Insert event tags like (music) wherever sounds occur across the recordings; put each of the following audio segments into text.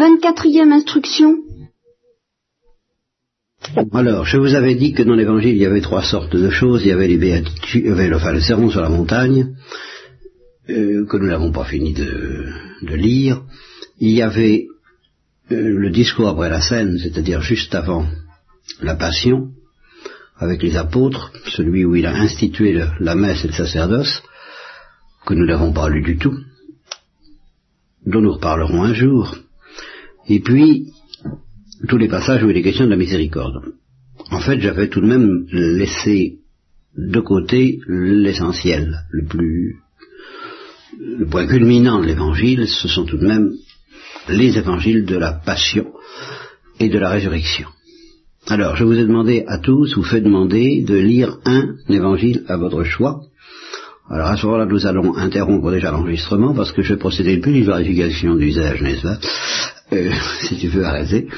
24e instruction. Alors, je vous avais dit que dans l'évangile, il y avait trois sortes de choses. Il y avait les béatitudes, enfin, le sermon sur la montagne, euh, que nous n'avons pas fini de, de, lire. Il y avait euh, le discours après la scène, c'est-à-dire juste avant la passion, avec les apôtres, celui où il a institué le, la messe et le sacerdoce, que nous n'avons pas lu du tout, dont nous reparlerons un jour. Et puis, tous les passages où il est question de la miséricorde. En fait, j'avais tout de même laissé de côté l'essentiel, le plus, le point culminant de l'évangile, ce sont tout de même les évangiles de la passion et de la résurrection. Alors, je vous ai demandé à tous, vous fais demander de lire un évangile à votre choix. Alors à ce moment-là, nous allons interrompre déjà l'enregistrement parce que je vais procéder une petite vérification d'usage, n'est-ce pas? Euh, (laughs) Si tu veux arrêter.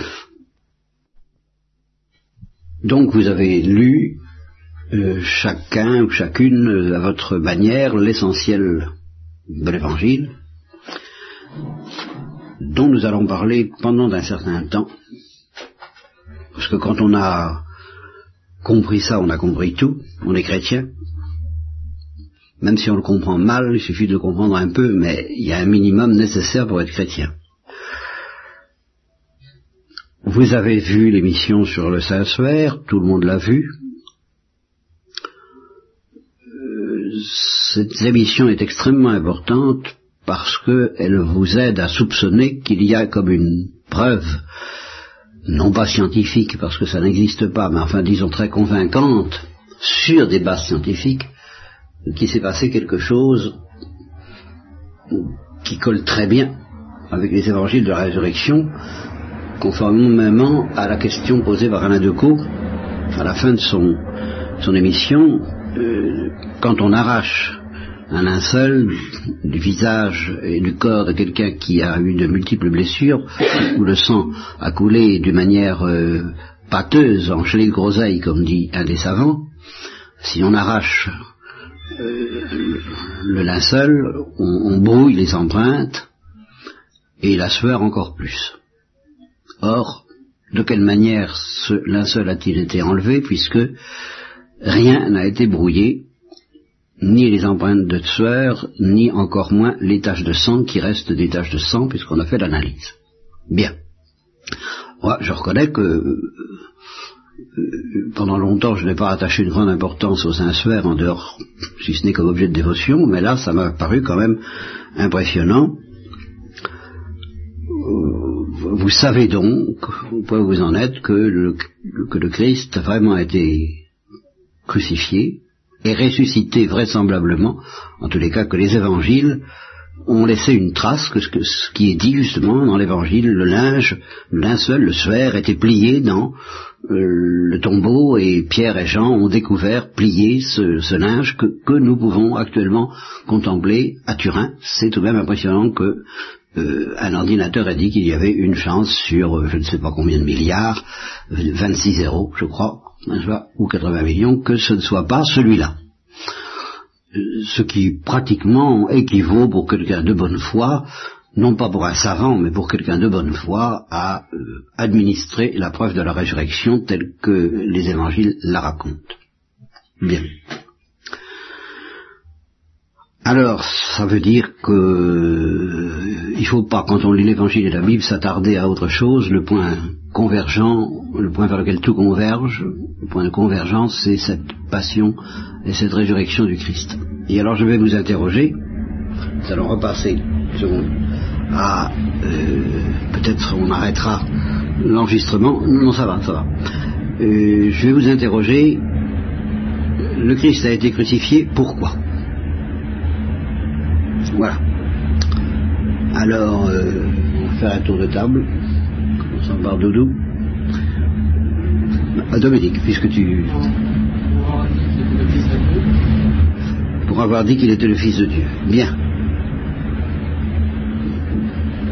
Donc vous avez lu euh, chacun ou chacune euh, à votre manière l'essentiel de l'évangile dont nous allons parler pendant un certain temps. Parce que quand on a compris ça, on a compris tout, on est chrétien. Même si on le comprend mal, il suffit de le comprendre un peu, mais il y a un minimum nécessaire pour être chrétien. Vous avez vu l'émission sur le Saint-Suaire, tout le monde l'a vu. Euh, cette émission est extrêmement importante parce qu'elle vous aide à soupçonner qu'il y a comme une preuve, non pas scientifique parce que ça n'existe pas, mais enfin disons très convaincante, sur des bases scientifiques, qu'il s'est passé quelque chose qui colle très bien avec les évangiles de la résurrection, conformément à la question posée par Alain Decaux à la fin de son, émission, euh, quand on arrache un linceul du visage et du corps de quelqu'un qui a eu de multiples blessures, (coughs) où le sang a coulé d'une manière euh, pâteuse, en gelée de groseille, comme dit un des savants, si on arrache le linceul, on, brouille les empreintes, et la sueur encore plus. Or, de quelle manière ce linceul a-t-il été enlevé puisque rien n'a été brouillé, ni les empreintes de sueur, ni encore moins les taches de sang qui restent des taches de sang puisqu'on a fait l'analyse. Bien. Moi, je reconnais que euh, pendant longtemps, je n'ai pas attaché une grande importance aux Saint-Suaire en dehors, si ce n'est comme objet de dévotion, mais là, ça m'a paru quand même impressionnant. Vous savez donc, point où vous en êtes, que le, que le Christ a vraiment été crucifié et ressuscité vraisemblablement, en tous les cas que les évangiles ont laissé une trace que ce, qui est dit justement dans l'évangile, le linge, le linceul, le sphère était plié dans euh, le tombeau et Pierre et Jean ont découvert, plié ce, ce linge que, nous pouvons actuellement contempler à Turin. C'est tout de même impressionnant que euh, un ordinateur a dit qu'il y avait une chance sur euh, je ne sais pas combien de milliards, 26 zéros je crois, ou 80 millions, que ce ne soit pas celui-là. Euh, ce qui pratiquement équivaut pour quelqu'un de bonne foi, non pas pour un savant, mais pour quelqu'un de bonne foi, à administrer la preuve de la résurrection telle que les évangiles la racontent. Bien. Alors, ça veut dire que euh, il faut pas, quand on lit l'Évangile et la Bible, s'attarder à autre chose. Le point convergent, le point vers lequel tout converge, le point de convergence, c'est cette passion et cette résurrection du Christ. Et alors, je vais vous interroger. Nous allons repasser à euh, peut-être on arrêtera l'enregistrement. Non, ça va, ça va. Euh, je vais vous interroger. Le Christ a été crucifié. Pourquoi? Voilà. Alors, euh, on va faire un tour de table. Commençons par Doudou. Ah, Dominique, puisque tu... Pour avoir dit qu'il était le Fils de Dieu. Bien.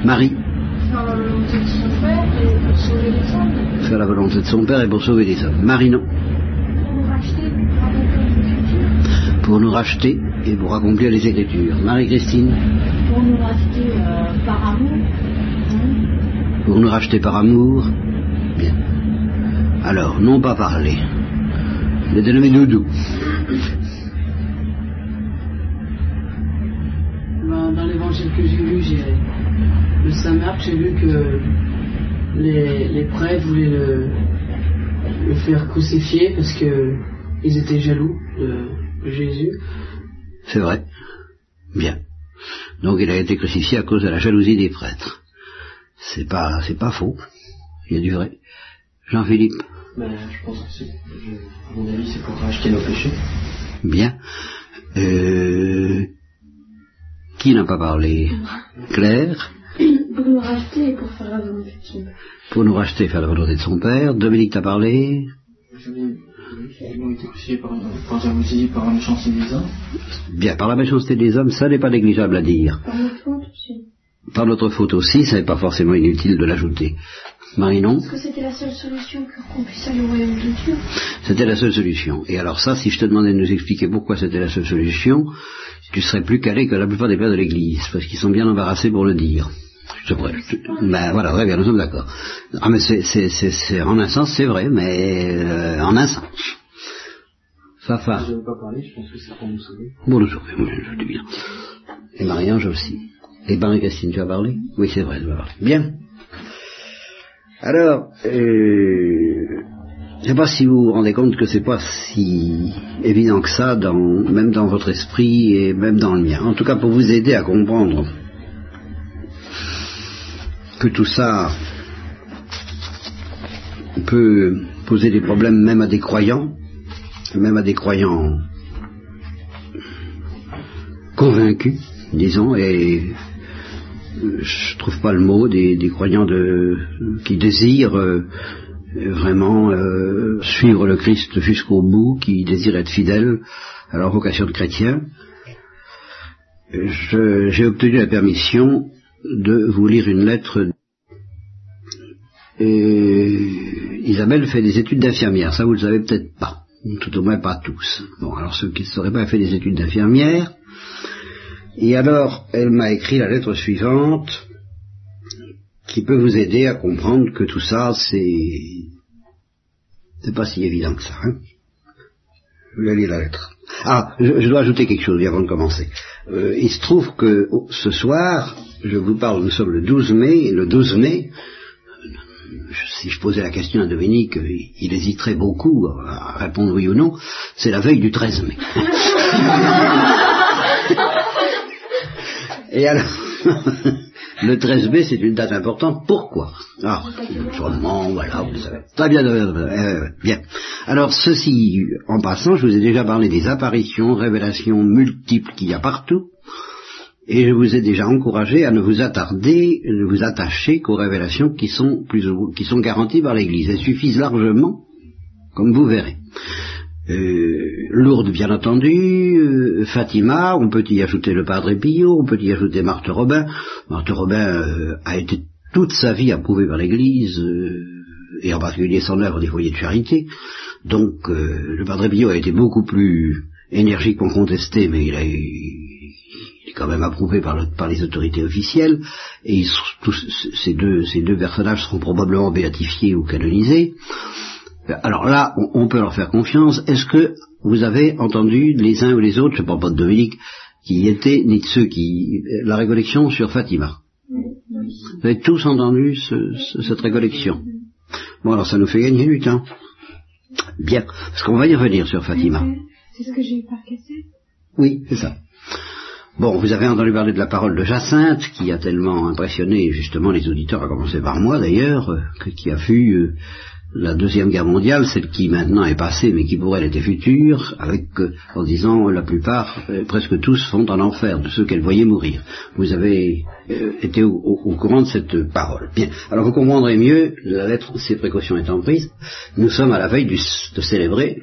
Marie. Faire la volonté de son père et pour sauver les hommes. Marie, non. Pour nous racheter et pour accomplir les Écritures. Marie-Christine Pour nous racheter euh, par amour. Pour nous racheter par amour Bien. Alors, non pas parler. Il est dénommé Doudou. Le Saint Marc, j'ai vu que les, les prêtres voulaient le, le faire crucifier parce que ils étaient jaloux de Jésus. C'est vrai. Bien. Donc il a été crucifié à cause de la jalousie des prêtres. C'est pas, c'est pas faux. Il y a du vrai. Jean-Philippe. Ben, je pense que c'est, je- à mon avis, c'est pour racheter nos péchés. Bien. Euh, qui n'a pas parlé? Claire. (coughs) Pour nous racheter et pour faire la volonté de son père. Pour nous racheter et faire la volonté de son père. Dominique t'a parlé. Par, la méchanceté des hommes. Bien, par la méchanceté des hommes, ça n'est pas négligeable à dire. Par notre faute aussi. Par notre faute aussi, ça n'est pas forcément inutile de l'ajouter. Marinon Parce que c'était la seule solution pour qu'on puisse aller au royaume de Dieu. C'était la seule solution. Et alors ça, si je te demandais de nous expliquer pourquoi c'était la seule solution, tu serais plus calé que la plupart des pères de l'Église, parce qu'ils sont bien embarrassés pour le dire. Je pré- je- ben voilà, très bien, nous sommes d'accord. Ah mais c'est, c'est, c'est, c'est- en un sens c'est vrai, mais euh, en un sens. Fafa, Je pas je pense que c'est pour nous sauver. bon nous sauver, oui, je dis bien. Et Marie-Ange aussi. Et Marie-Christine, tu as parlé Oui, c'est vrai, tu as parlé. Bien. Alors, euh, je ne sais pas si vous vous rendez compte que c'est pas si évident que ça, dans, même dans votre esprit et même dans le mien. En tout cas, pour vous aider à comprendre que tout ça peut poser des problèmes même à des croyants, même à des croyants convaincus, disons, et je trouve pas le mot des, croyants qui désirent euh, vraiment euh, suivre le Christ jusqu'au bout, qui désirent être fidèles à leur vocation de chrétien. J'ai obtenu la permission de vous lire une lettre. Et Isabelle fait des études d'infirmière, ça vous le savez peut-être pas, tout au moins pas tous. Bon, alors ceux qui ne sauraient pas, elle fait des études d'infirmière. Et alors, elle m'a écrit la lettre suivante, qui peut vous aider à comprendre que tout ça, c'est, c'est pas si évident que ça. Hein je vais lire la lettre. Ah, je, je dois ajouter quelque chose avant de commencer. Euh, il se trouve que oh, ce soir, je vous parle, nous sommes le 12 mai, le 12 mai, je- si je posais la question à Dominique, euh, il, il hésiterait beaucoup à répondre oui ou non, c'est la veille du 13 mai. (laughs) Et alors, (laughs) le 13 mai, c'est une date importante. Pourquoi? Ah, sûrement, voilà, vous le savez. Très bien, euh, euh, bien. Alors, ceci, en passant, je vous ai déjà parlé des apparitions, révélations multiples qu'il y a partout. Et je vous ai déjà encouragé à ne vous attarder, ne vous attacher qu'aux révélations qui sont plus qui sont garanties par l'Église. Elles suffisent largement, comme vous verrez. Euh, Lourdes, bien entendu, euh, Fatima, on peut y ajouter le Padre Pio, on peut y ajouter Marthe Robin. Marthe Robin euh, a été toute sa vie approuvée par l'Église, et en particulier son œuvre des foyers de charité. Donc le Padre Pio a été beaucoup plus énergiquement contesté, mais il a quand même approuvé par, le- par les autorités officielles, et tous, ces deux personnages seront probablement béatifiés ou canonisés. Alors là, on, peut leur faire confiance. Est-ce que vous avez entendu les uns ou les autres, je ne parle pas de Dominique, qui étaient, ni de ceux qui... la récollection sur Fatima? Vous avez tous entendu ce- ce- cette récollection? Bon, alors ça nous fait gagner du temps. Bien, parce qu'on va y revenir sur Fatima. C'est ce que j'ai eu par cassette? Oui, c'est ça. Bon, vous avez entendu parler de la parole de Jacinthe, qui a tellement impressionné justement les auditeurs, à commencer par moi d'ailleurs, euh, qui a vu euh, la Deuxième Guerre mondiale, celle qui maintenant est passée, mais qui pour elle était future, avec, euh, en disant la plupart, euh, presque tous, font en enfer de ceux qu'elle voyait mourir. Vous avez euh, été au, courant de cette parole. Bien, alors vous comprendrez mieux, la lettre, ces précautions étant prises, nous sommes à la veille du- de célébrer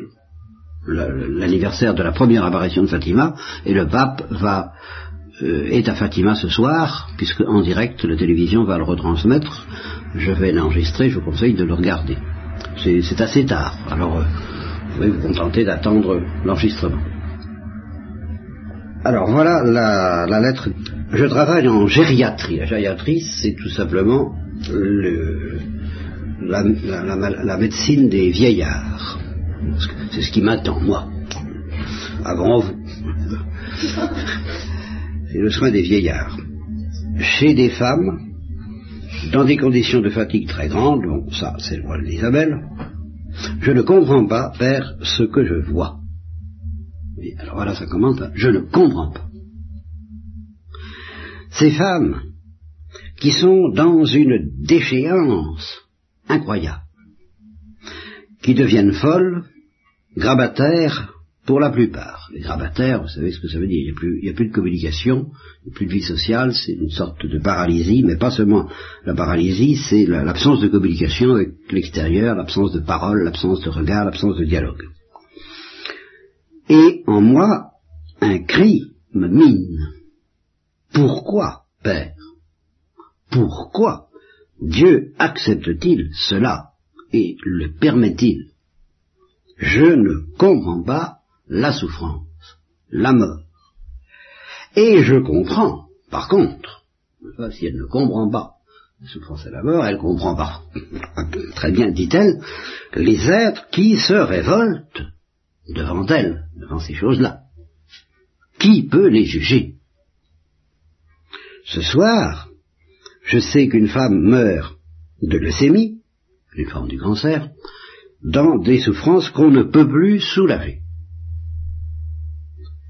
la- l'anniversaire de la première apparition de Fatima, et le pape va est à Fatima ce soir, puisque en direct la télévision va le retransmettre. Je vais l'enregistrer, je vous conseille de le regarder. C'est assez tard, alors euh, vous pouvez vous contenter d'attendre l'enregistrement. Alors voilà la, la lettre Je travaille en gériatrie. La gériatrie, c'est tout simplement le, la, la- la- la médecine des vieillards. C'est ce qui m'attend, moi. Avant vous. (laughs) C'est le soin des vieillards. Chez des femmes, dans des conditions de fatigue très grandes, bon, ça, c'est le rôle d'Isabelle, je ne comprends pas, Père, ce que je vois. Alors voilà, ça commence là. Je ne comprends pas. Ces femmes qui sont dans une déchéance incroyable, qui deviennent folles, grabataires pour la plupart. Les grabataires, vous savez ce que ça veut dire, il n'y a, plus- a plus de communication, il n'y a plus de vie sociale, c'est une sorte de paralysie, mais pas seulement la paralysie, c'est la- l'absence de communication avec l'extérieur, l'absence de parole, l'absence de regard, l'absence de dialogue. Et en moi, un cri me mine. Pourquoi, Père? Pourquoi Dieu accepte-t-il cela et le permet-il? Je ne comprends pas la souffrance, la mort. Et je comprends, par contre, si elle ne comprend pas la souffrance et la mort, elle comprend pas, (laughs) très bien, dit-elle, les êtres qui se révoltent devant elle, devant ces choses-là. Qui peut les juger? Ce soir, je sais qu'une femme meurt de leucémie, une forme du cancer, dans des souffrances qu'on ne peut plus soulager.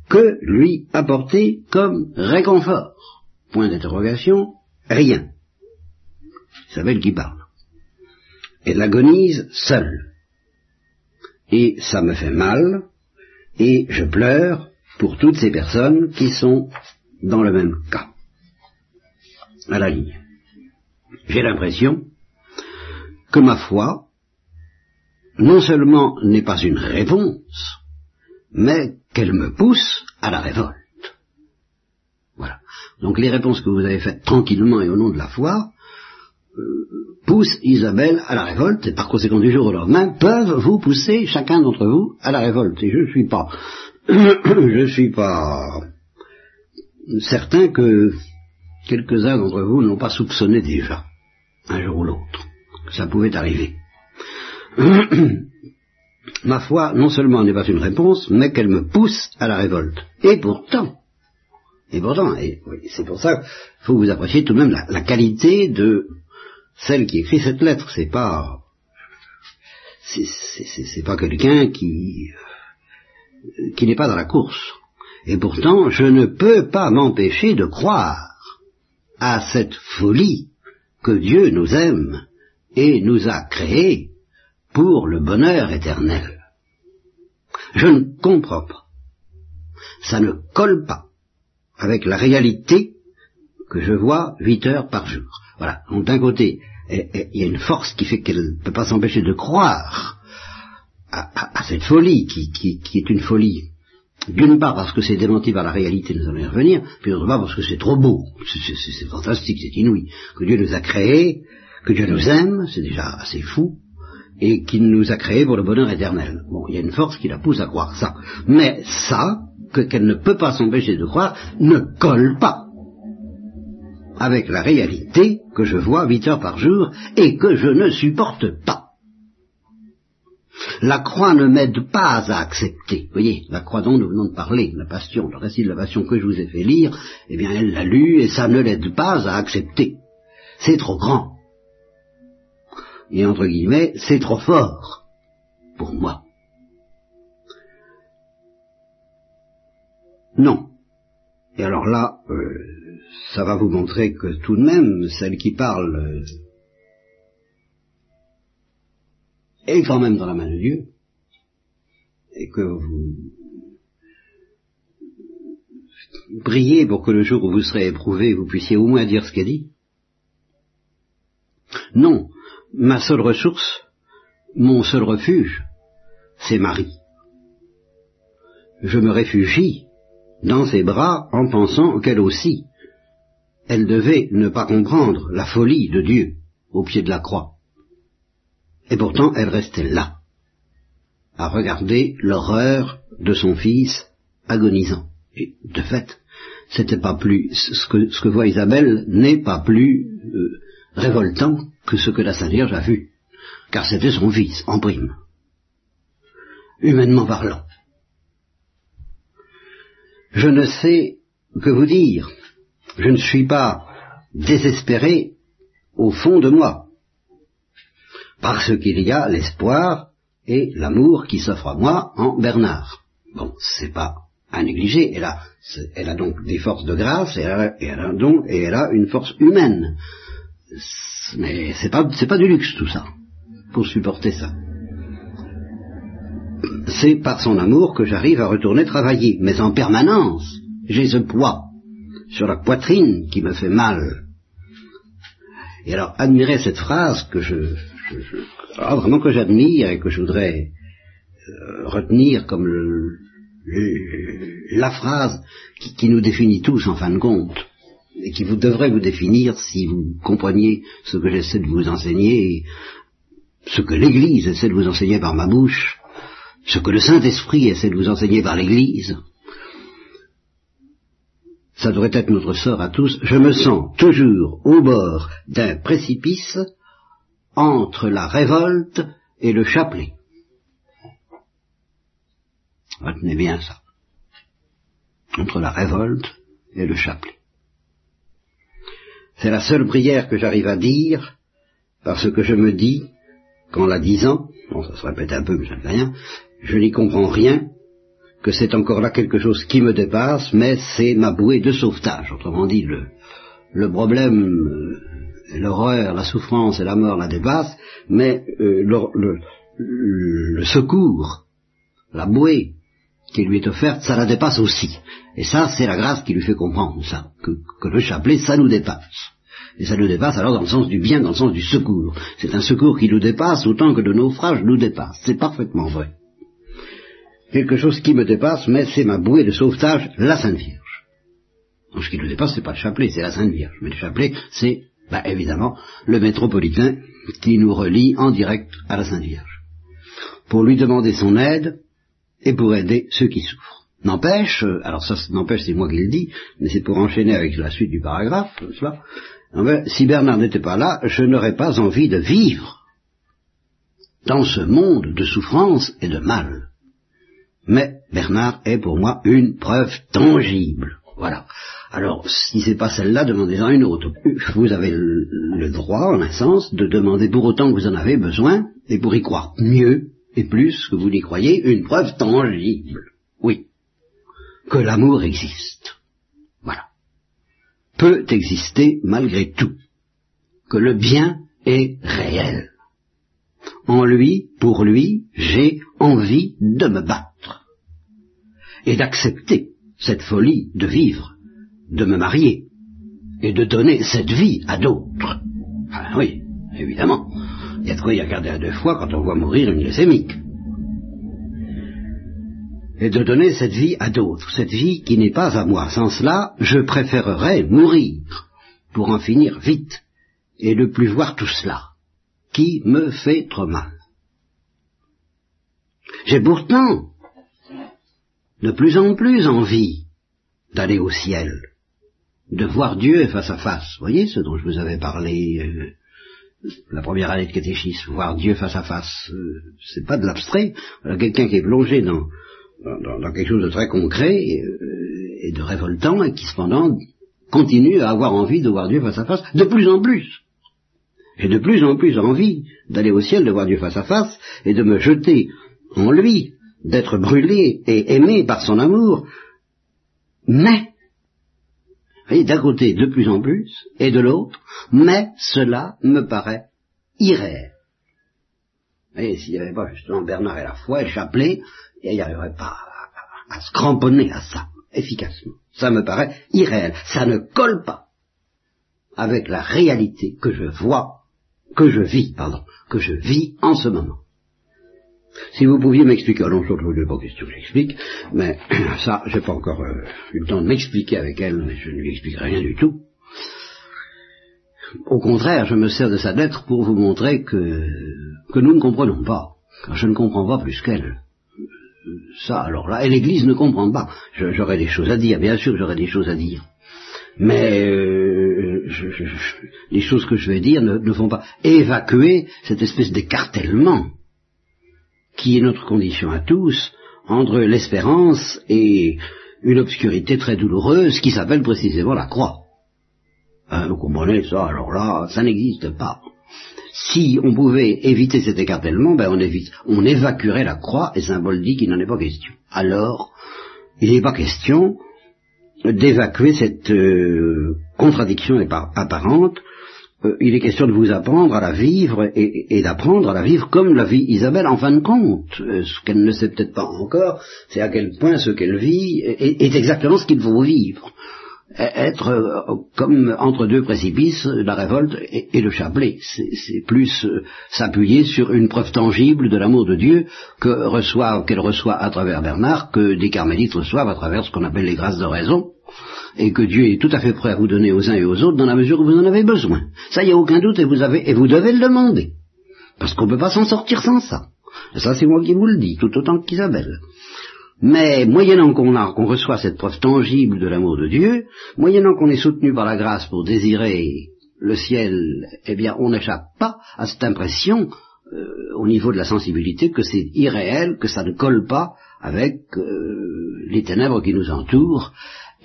Que lui apporter comme réconfort Point d'interrogation, rien. Isabelle qui parle. Elle agonise seule. Et ça me fait mal, et je pleure pour toutes ces personnes qui sont dans le même cas. À la ligne. J'ai l'impression que ma foi, non seulement n'est pas une réponse, mais qu'elle me pousse à la révolte. Voilà. Donc les réponses que vous avez faites tranquillement et au nom de la foi euh, poussent Isabelle à la révolte et par conséquent du jour au lendemain peuvent vous pousser chacun d'entre vous à la révolte. Et je ne suis pas, (coughs) je ne suis pas certain que quelques-uns d'entre vous n'ont pas soupçonné déjà, un jour ou l'autre, que ça pouvait arriver. (coughs) Ma foi, non seulement n'est pas une réponse, mais qu'elle me pousse à la révolte. Et pourtant, et pourtant, et oui, c'est pour ça qu'il faut que vous apprécier tout de même la, qualité de celle qui écrit cette lettre. C'est pas, c'est pas quelqu'un qui, euh, qui n'est pas dans la course. Et pourtant, je ne peux pas m'empêcher de croire à cette folie que Dieu nous aime et nous a créés pour le bonheur éternel. Je ne comprends pas. Ça ne colle pas avec la réalité que je vois huit heures par jour. Voilà. Donc d'un côté, eh, eh, il y a une force qui fait qu'elle ne peut pas s'empêcher de croire à, cette folie qui, qui- est une folie. D'une part parce que c'est démenti par la réalité, nous allons y revenir, puis d'autre part parce que c'est trop beau, c'est fantastique, c'est inouï, que Dieu nous a créés, que Dieu nous aime, c'est déjà assez fou, et qu'il nous a créés pour le bonheur éternel. Bon, il y a une force qui la pousse à croire ça. Mais ça, que, qu'elle ne peut pas s'empêcher de croire, ne colle pas avec la réalité que je vois huit heures par jour et que je ne supporte pas. La croix ne m'aide pas à accepter. Vous voyez, la croix dont nous venons de parler, la passion, le récit de la passion que je vous ai fait lire, eh bien elle l'a lu et ça ne l'aide pas à accepter. C'est trop grand. Et entre guillemets, c'est trop fort pour moi. Non. Et alors là, euh, ça va vous montrer que tout de même, celle qui parle euh, est quand même dans la main de Dieu, et que vous priez pour que le jour où vous serez éprouvé, vous puissiez au moins dire ce qu'elle dit. Non, ma seule ressource, mon seul refuge, c'est Marie. Je me réfugie dans ses bras en pensant qu'elle aussi, elle devait ne pas comprendre la folie de Dieu au pied de la croix. Et pourtant, elle restait là, à regarder l'horreur de son fils agonisant. Et de fait, c'était pas plus ce que, ce que voit Isabelle n'est pas plus euh, révoltant que ce que la Sainte Vierge a vu, car c'était son fils en prime, humainement parlant. Je ne sais que vous dire, je ne suis pas désespéré au fond de moi, parce qu'il y a l'espoir et l'amour qui s'offre à moi en Bernard. Bon, c'est pas à négliger. Elle a, donc des forces de grâce et elle a, donc, et elle a une force humaine. Mais c'est pas, c'est pas du luxe tout ça pour supporter ça. C'est par son amour que j'arrive à retourner travailler, mais en permanence, j'ai ce poids sur la poitrine qui me fait mal. Et alors, admirez cette phrase que je, vraiment que j'admire et que je voudrais euh, retenir comme la phrase qui, nous définit tous en fin de compte et qui vous devrait vous définir si vous compreniez ce que j'essaie de vous enseigner, ce que l'Église essaie de vous enseigner par ma bouche, ce que le Saint-Esprit essaie de vous enseigner par l'Église. Ça devrait être notre sort à tous. Je me sens toujours au bord d'un précipice entre la révolte et le chapelet. Retenez bien ça. Entre la révolte et le chapelet. C'est la seule prière que j'arrive à dire, parce que je me dis, qu'en la disant, bon ça se répète un peu mais ça ne rien, je n'y comprends rien, que c'est encore là quelque chose qui me dépasse, mais c'est ma bouée de sauvetage. Autrement dit, le, le problème euh, l'horreur, la souffrance et la mort la dépassent, mais euh, le, secours, la bouée qui lui est offerte, ça la dépasse aussi. Et ça, c'est la grâce qui lui fait comprendre ça, que, que le chapelet, ça nous dépasse. Et ça nous dépasse alors dans le sens du bien, dans le sens du secours. C'est un secours qui nous dépasse autant que le naufrage nous dépasse. C'est parfaitement vrai. Quelque chose qui me dépasse, mais c'est ma bouée de sauvetage, la Sainte Vierge. Donc ce qui nous dépasse, c'est pas le chapelet, c'est la Sainte Vierge. Mais le chapelet, c'est bah, évidemment, le métropolitain qui nous relie en direct à la Sainte Vierge, pour lui demander son aide et pour aider ceux qui souffrent. N'empêche, euh, alors ça n'empêche, c'est moi qui le dis, mais c'est pour enchaîner avec la suite du paragraphe, cela. si Bernard n'était pas là, je n'aurais pas envie de vivre dans ce monde de souffrance et de mal. Mais Bernard est pour moi une preuve tangible. Voilà. Alors, si c'est pas celle-là, demandez-en une autre. Vous avez le, droit, en un sens, de demander pour autant que vous en avez besoin, et pour y croire mieux et plus que vous n'y croyez, une preuve tangible. Oui. Que l'amour existe. Voilà. Peut exister malgré tout. Que le bien est réel. En lui, pour lui, j'ai envie de me battre. Et d'accepter cette folie de vivre de me marier et de donner cette vie à d'autres. Ah oui, évidemment. Il y a de quoi y regarder à deux fois quand on voit mourir une glycémique. Et de donner cette vie à d'autres, cette vie qui n'est pas à moi. Sans cela, je préférerais mourir pour en finir vite et ne plus voir tout cela qui me fait trop mal. J'ai pourtant de plus en plus envie d'aller au ciel de voir Dieu face à face. Vous voyez ce dont je vous avais parlé euh, la première année de catéchisme, voir Dieu face à face. Euh, c'est pas de l'abstrait. Quelqu'un qui est plongé dans, dans, quelque chose de très concret euh, et de révoltant et qui cependant continue à avoir envie de voir Dieu face à face de plus en plus. J'ai de plus en plus envie d'aller au ciel, de voir Dieu face à face et de me jeter en lui, d'être brûlé et aimé par son amour. Mais d'un côté de plus en plus, et de l'autre, mais cela me paraît irréel. Voyez, s'il n'y avait pas justement Bernard et la foi et il n'y arriverait pas à, se cramponner à ça efficacement. Ça me paraît irréel. Ça ne colle pas avec la réalité que je vois, que je vis, pardon, que je vis en ce moment. Si vous pouviez m'expliquer, alors je ne pas question que j'explique, mais (clears throat) ça, j'ai pas encore euh, eu le temps de m'expliquer avec elle, mais je ne lui expliquerai rien du tout. Au contraire, je me sers de sa lettre pour vous montrer que, que nous ne comprenons pas, car je ne comprends pas plus qu'elle. ça, alors là, et l'Église ne comprend pas. J'aurais des choses à dire, bien sûr j'aurais des choses à dire. Mais euh, les choses que je vais dire ne, ne font pas évacuer cette espèce d'écartèlement qui est notre condition à tous entre l'espérance et une obscurité très douloureuse qui s'appelle précisément la croix. Hein, vous comprenez ça Alors là, ça n'existe pas. Si on pouvait éviter cet écartèlement, ben on, évite, on évacuerait la croix et symbole dit qu'il n'en est pas question. Alors, il n'est pas question d'évacuer cette euh, contradiction apparente. Euh, il est question de vous apprendre à la vivre et, d'apprendre à la vivre comme la vit Isabelle en fin de compte. Euh, ce qu'elle ne sait peut-être pas encore, c'est à quel point ce qu'elle vit est exactement ce qu'il faut vivre être euh, comme entre deux précipices, la révolte et, le chapelet. C'est plus s'appuyer sur une preuve tangible de l'amour de Dieu que reçoit, qu'elle reçoit à travers Bernard, que des carmélites reçoivent à travers ce qu'on appelle les grâces de raison, et que Dieu est tout à fait prêt à vous donner aux uns et aux autres dans la mesure où vous en avez besoin. Ça, il n'y a aucun doute, et vous avez, et vous devez le demander. Parce qu'on ne peut pas s'en sortir sans ça. Et ça, c'est moi qui vous le dis, tout autant qu'Isabelle. Mais moyennant qu'on reçoit cette preuve tangible de l'amour de Dieu, moyennant qu'on est soutenu par la grâce pour désirer le ciel, eh bien, on n'échappe pas à cette impression euh, au niveau de la sensibilité que c'est irréel, que ça ne colle pas avec euh, les ténèbres qui nous entourent,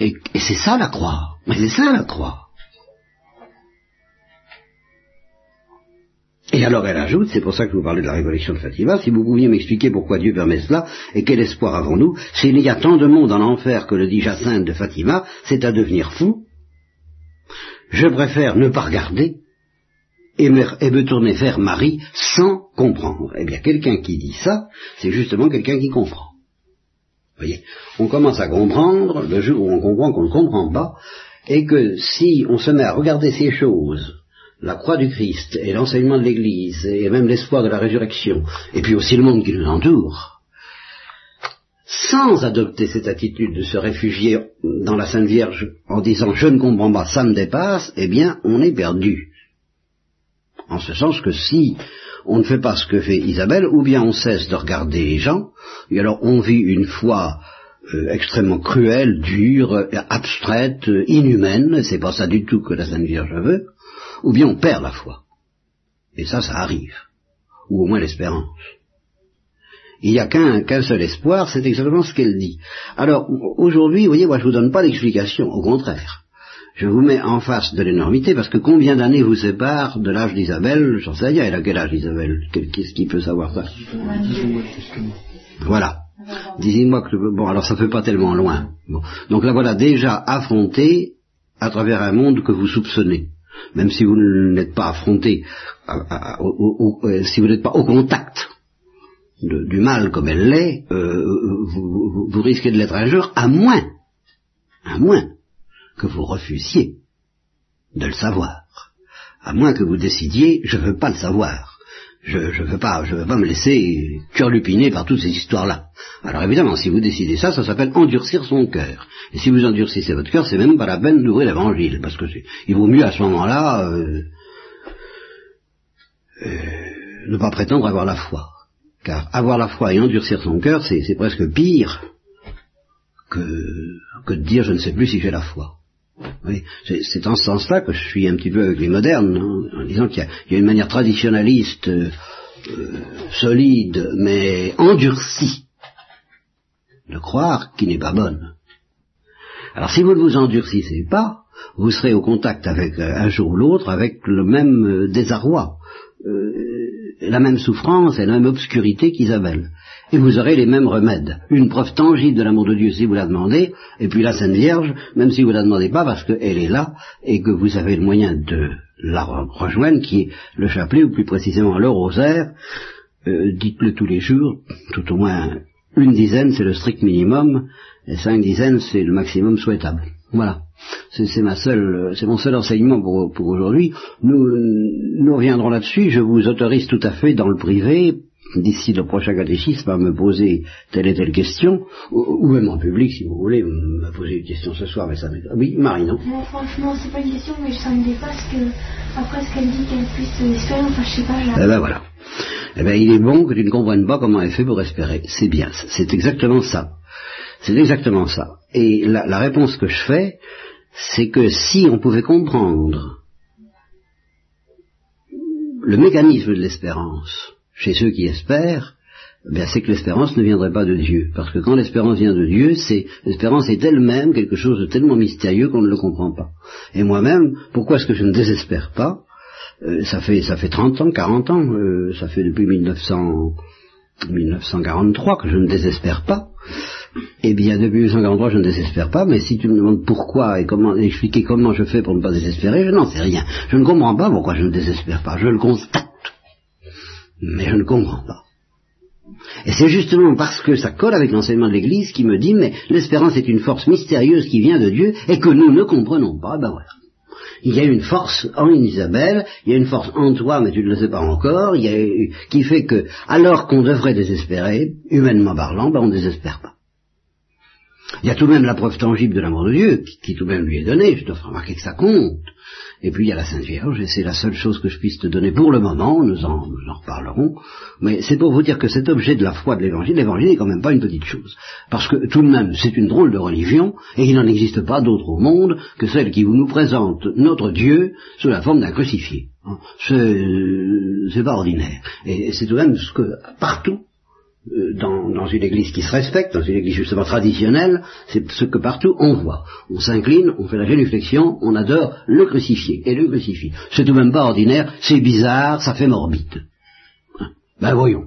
et, c'est ça la croix. Mais c'est ça la croix. Et alors elle ajoute, c'est pour ça que je vous parlais de la révolution de Fatima, si vous pouviez m'expliquer pourquoi Dieu permet cela, et quel espoir avons-nous, s'il y a tant de monde en enfer que le dit Jacinthe de Fatima, c'est à devenir fou, je préfère ne pas regarder et me, tourner vers Marie sans comprendre. Eh bien, quelqu'un qui dit ça, c'est justement quelqu'un qui comprend. On commence à comprendre le jour où on comprend qu'on ne comprend pas, et que si on se met à regarder ces choses la croix du Christ et l'enseignement de l'Église et même l'espoir de la résurrection, et puis aussi le monde qui nous entoure, sans adopter cette attitude de se réfugier dans la Sainte Vierge en disant je ne comprends pas, ça me dépasse, eh bien on est perdu. En ce sens que si on ne fait pas ce que fait Isabelle, ou bien on cesse de regarder les gens, et alors on vit une foi euh, extrêmement cruelle, dure, abstraite, inhumaine, c'est pas ça du tout que la Sainte Vierge veut, ou bien on perd la foi. Et ça, ça arrive. Ou au moins l'espérance. Il n'y a qu'un seul espoir, c'est exactement ce qu'elle dit. Alors, aujourd'hui, vous voyez, moi je vous donne pas d'explication, au contraire. Je vous mets en face de l'énormité, parce que combien d'années vous séparent de l'âge d'Isabelle J'en sais rien, elle a quel âge d'Isabelle Qu'est-ce qui peut savoir ça Voilà. Dis-moi que... Bon, alors ça ne fait pas tellement loin. Donc là, voilà, déjà affronté à travers un monde que vous soupçonnez même si vous n'êtes pas affronté, euh, si vous n'êtes pas au contact du mal comme elle l'est, euh, vous, risquez de l'être un jour, à moins, à moins que vous refusiez de le savoir, à moins que vous décidiez, je ne veux pas le savoir je ne veux pas, je veux pas me laisser curlupiner par toutes ces histoires-là. Alors évidemment, si vous décidez ça, ça s'appelle endurcir son cœur. Et si vous endurcissez votre cœur, c'est même pas la peine d'ouvrir l'évangile, parce que il vaut mieux à ce moment-là euh, euh, ne pas prétendre avoir la foi. Car avoir la foi et endurcir son cœur, c'est presque pire que, que de dire je ne sais plus si j'ai la foi. Oui, c'est en ce sens-là que je suis un petit peu avec les modernes, hein, en disant qu'il y, a une manière traditionnaliste, euh, euh, solide, mais endurcie de croire qui n'est pas bonne. Alors si vous ne vous endurcissez pas, vous serez au contact avec euh, un jour ou l'autre avec le même désarroi, la même souffrance et la même obscurité qu'Isabelle et vous aurez les mêmes remèdes. Une preuve tangible de l'amour de Dieu si vous la demandez, et puis la Sainte Vierge, même si vous ne la demandez pas parce qu'elle est là, et que vous avez le moyen de la rejoindre, qui est le chapelet, ou plus précisément le rosaire, euh, dites-le tous les jours, tout au moins une dizaine c'est le strict minimum, et cinq dizaines c'est le maximum souhaitable. Voilà. C'est ma seule, c'est mon seul enseignement pour, pour aujourd'hui. Nous, nous reviendrons là-dessus. Je vous autorise tout à fait dans le privé d'ici le prochain catéchisme à me poser telle et telle question, ou, même en public si vous voulez me poser une question ce soir, mais ça. Oui, Marie, non? Franchement, c'est pas une question, mais ça me dépasse que, après ce qu'elle dit qu'elle puisse espérer, enfin je sais pas... Eh ben voilà. eh bien, il est bon que tu ne comprennes pas comment elle fait pour espérer. C'est bien, c'est exactement ça. C'est exactement ça. Et la, la réponse que je fais, c'est que si on pouvait comprendre le mécanisme de l'espérance chez ceux qui espèrent, ben c'est que l'espérance ne viendrait pas de Dieu. Parce que quand l'espérance vient de Dieu, c'est l'espérance est elle-même quelque chose de tellement mystérieux qu'on ne le comprend pas. Et moi-même, pourquoi est-ce que je ne désespère pas? Euh, Ça fait ça fait 30 ans, 40 ans, euh, ça fait depuis 1900, 1943 que je ne désespère pas. Eh bien, depuis 1943, je ne désespère pas, mais si tu me demandes pourquoi et comment expliquer comment je fais pour ne pas désespérer, je n'en sais rien. Je ne comprends pas pourquoi je ne désespère pas. Je le constate. Mais je ne comprends pas. Et c'est justement parce que ça colle avec l'enseignement de l'Église qui me dit, mais l'espérance est une force mystérieuse qui vient de Dieu et que nous ne comprenons pas. Ben voilà. Il y a une force en Isabelle, il y a une force en toi, mais tu ne le sais pas encore, qui fait que, alors qu'on devrait désespérer, humainement parlant, ben on ne désespère pas. Il y a tout de même la preuve tangible de l'amour de Dieu, qui, tout de même lui est donnée, je dois remarquer que ça compte. Et puis il y a la Sainte Vierge, et c'est la seule chose que je puisse te donner pour le moment, nous en, nous en reparlerons, mais c'est pour vous dire que cet objet de la foi de l'Évangile, l'Évangile n'est quand même pas une petite chose. Parce que tout de même, c'est une drôle de religion, et il n'en existe pas d'autre au monde que celle qui vous nous présente notre Dieu sous la forme d'un crucifié. C'est pas ordinaire. Et c'est tout de même ce que partout euh, dans, dans, une église qui se respecte, dans une église justement traditionnelle, c'est ce que partout on voit. On s'incline, on fait la génuflexion, on adore le crucifié et le crucifie. C'est tout de même pas ordinaire, c'est bizarre, ça fait morbide. Hein? Ben voyons.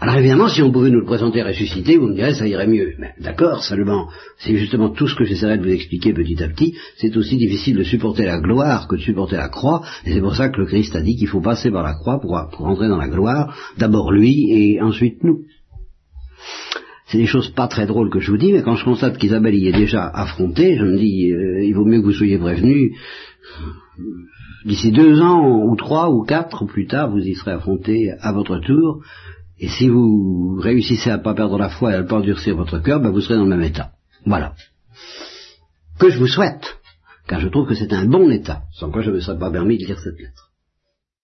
Alors évidemment, si on pouvait nous le présenter ressuscité, vous me direz, ça irait mieux. Mais d'accord, seulement, c'est justement tout ce que j'essaierai de vous expliquer petit à petit. C'est aussi difficile de supporter la gloire que de supporter la croix. Et c'est pour ça que le Christ a dit qu'il faut passer par la croix pour, entrer dans la gloire. D'abord lui et ensuite nous. C'est des choses pas très drôles que je vous dis, mais quand je constate qu'Isabelle y est déjà affrontée, je me dis, euh, il vaut mieux que vous soyez prévenus. D'ici deux ans, ou trois, ou quatre, plus tard, vous y serez affrontés à votre tour. Et si vous réussissez à ne pas perdre la foi et à ne pas endurcir votre cœur, ben vous serez dans le même état. Voilà. Que je vous souhaite, car je trouve que c'est un bon état, sans quoi je ne me serais pas permis de lire cette lettre.